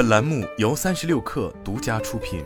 本栏目由三十六氪独家出品。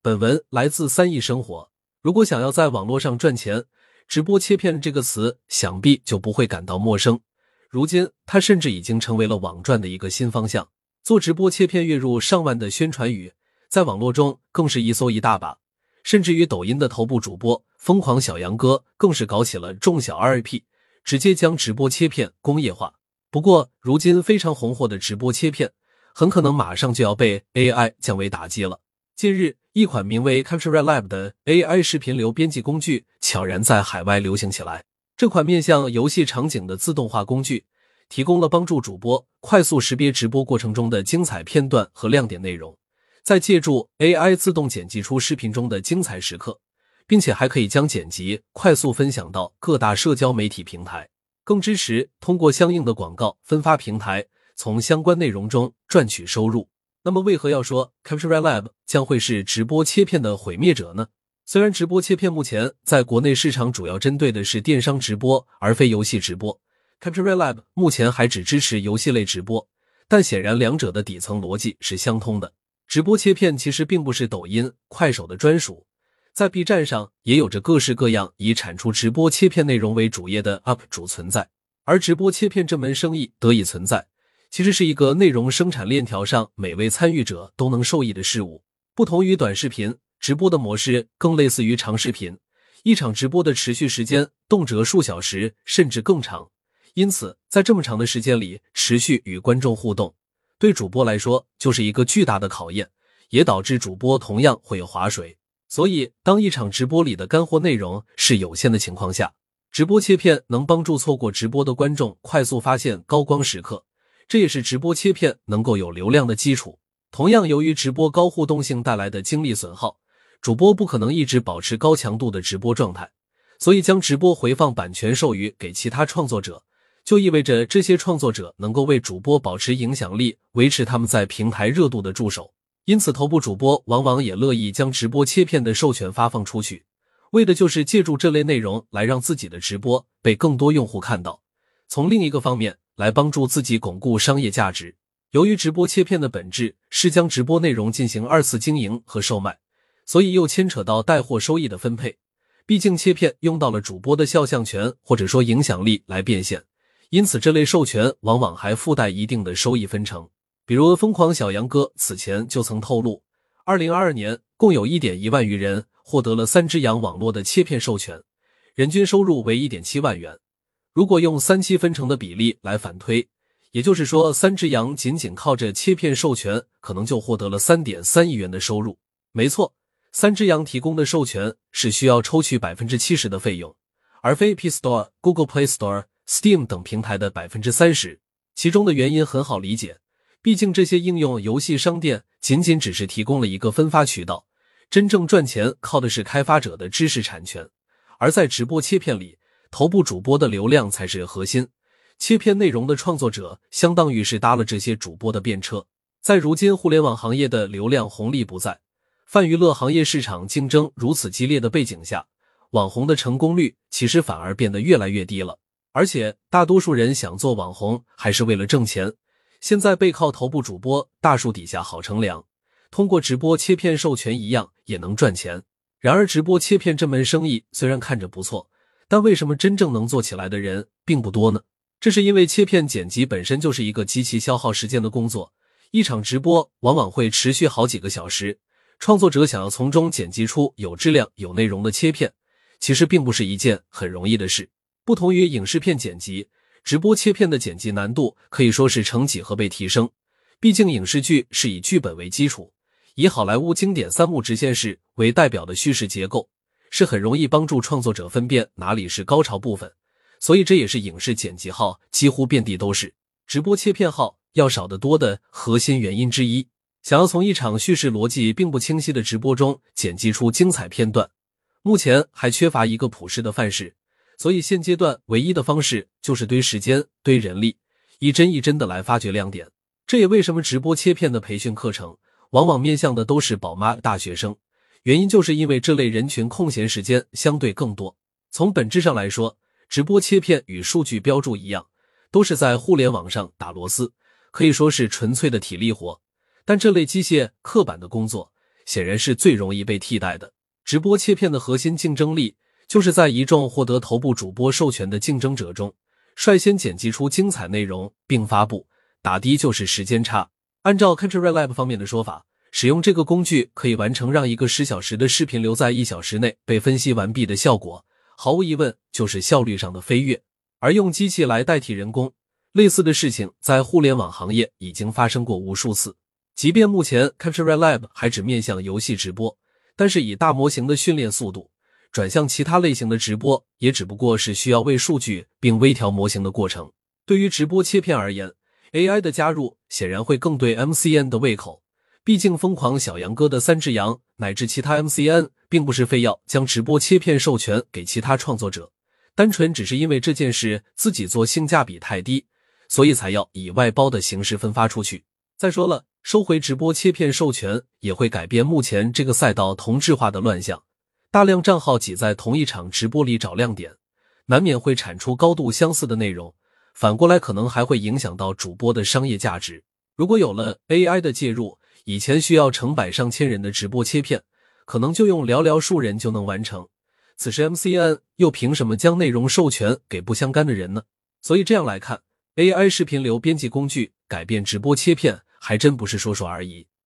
本文来自三亿生活。如果想要在网络上赚钱，直播切片这个词想必就不会感到陌生。如今，它甚至已经成为了网赚的一个新方向。做直播切片月入上万的宣传语，在网络中更是一搜一大把。甚至于抖音的头部主播疯狂小杨哥，更是搞起了众小 RIP，直接将直播切片工业化。不过，如今非常红火的直播切片，很可能马上就要被 AI 降维打击了。近日，一款名为 Capture Lab 的 AI 视频流编辑工具悄然在海外流行起来。这款面向游戏场景的自动化工具，提供了帮助主播快速识别直播过程中的精彩片段和亮点内容。再借助 AI 自动剪辑出视频中的精彩时刻，并且还可以将剪辑快速分享到各大社交媒体平台，更支持通过相应的广告分发平台从相关内容中赚取收入。那么，为何要说 Capture Lab 将会是直播切片的毁灭者呢？虽然直播切片目前在国内市场主要针对的是电商直播，而非游戏直播，Capture Lab 目前还只支持游戏类直播，但显然两者的底层逻辑是相通的。直播切片其实并不是抖音、快手的专属，在 B 站上也有着各式各样以产出直播切片内容为主业的 UP 主存在。而直播切片这门生意得以存在，其实是一个内容生产链条上每位参与者都能受益的事物。不同于短视频，直播的模式更类似于长视频，一场直播的持续时间动辄数小时甚至更长，因此在这么长的时间里持续与观众互动。对主播来说，就是一个巨大的考验，也导致主播同样会有划水。所以，当一场直播里的干货内容是有限的情况下，直播切片能帮助错过直播的观众快速发现高光时刻，这也是直播切片能够有流量的基础。同样，由于直播高互动性带来的精力损耗，主播不可能一直保持高强度的直播状态，所以将直播回放版权授予给其他创作者。就意味着这些创作者能够为主播保持影响力，维持他们在平台热度的助手。因此，头部主播往往也乐意将直播切片的授权发放出去，为的就是借助这类内容来让自己的直播被更多用户看到。从另一个方面来帮助自己巩固商业价值。由于直播切片的本质是将直播内容进行二次经营和售卖，所以又牵扯到带货收益的分配。毕竟切片用到了主播的肖像权或者说影响力来变现。因此，这类授权往往还附带一定的收益分成。比如，疯狂小杨哥此前就曾透露，二零二二年共有一点一万余人获得了三只羊网络的切片授权，人均收入为一点七万元。如果用三七分成的比例来反推，也就是说，三只羊仅仅靠着切片授权，可能就获得了三点三亿元的收入。没错，三只羊提供的授权是需要抽取百分之七十的费用，而非 P Store、Google Play Store。Steam 等平台的百分之三十，其中的原因很好理解，毕竟这些应用游戏商店仅仅只是提供了一个分发渠道，真正赚钱靠的是开发者的知识产权。而在直播切片里，头部主播的流量才是核心，切片内容的创作者相当于是搭了这些主播的便车。在如今互联网行业的流量红利不在，泛娱乐行业市场竞争如此激烈的背景下，网红的成功率其实反而变得越来越低了。而且，大多数人想做网红还是为了挣钱。现在背靠头部主播，大树底下好乘凉，通过直播切片授权一样也能赚钱。然而，直播切片这门生意虽然看着不错，但为什么真正能做起来的人并不多呢？这是因为切片剪辑本身就是一个极其消耗时间的工作，一场直播往往会持续好几个小时，创作者想要从中剪辑出有质量、有内容的切片，其实并不是一件很容易的事。不同于影视片剪辑，直播切片的剪辑难度可以说是成几何倍提升。毕竟影视剧是以剧本为基础，以好莱坞经典三幕直线式为代表的叙事结构，是很容易帮助创作者分辨哪里是高潮部分。所以这也是影视剪辑号几乎遍地都是，直播切片号要少得多的核心原因之一。想要从一场叙事逻辑并不清晰的直播中剪辑出精彩片段，目前还缺乏一个普世的范式。所以现阶段唯一的方式就是堆时间、堆人力，一针一针的来发掘亮点。这也为什么直播切片的培训课程往往面向的都是宝妈、大学生，原因就是因为这类人群空闲时间相对更多。从本质上来说，直播切片与数据标注一样，都是在互联网上打螺丝，可以说是纯粹的体力活。但这类机械刻板的工作，显然是最容易被替代的。直播切片的核心竞争力，就是在一众获得头部主播授权的竞争者中，率先剪辑出精彩内容并发布。打的就是时间差。按照 Country Lab 方面的说法，使用这个工具可以完成让一个十小时的视频留在一小时内被分析完毕的效果。毫无疑问，就是效率上的飞跃。而用机器来代替人工，类似的事情在互联网行业已经发生过无数次。即便目前 Country Lab 还只面向游戏直播，但是以大模型的训练速度转向其他类型的直播，也只不过是需要喂数据并微调模型的过程。对于直播切片而言，AI 的加入显然会更对 MCN 的胃口，毕竟疯狂小杨哥的三只羊乃至其他 MCN 并不是非要将直播切片授权给其他创作者，单纯只是因为这件事自己做性价比太低，所以才要以外包的形式分发出去。再说了，收回直播切片授权也会改变目前这个赛道同质化的乱象，大量账号挤在同一场直播里找亮点，难免会产出高度相似的内容。反过来，可能还会影响到主播的商业价值。如果有了 AI 的介入，以前需要成百上千人的直播切片，可能就用寥寥数人就能完成。此时 MCN 又凭什么将内容授权给不相干的人呢？所以这样来看，AI 视频流编辑工具改变直播切片，还真不是说说而已。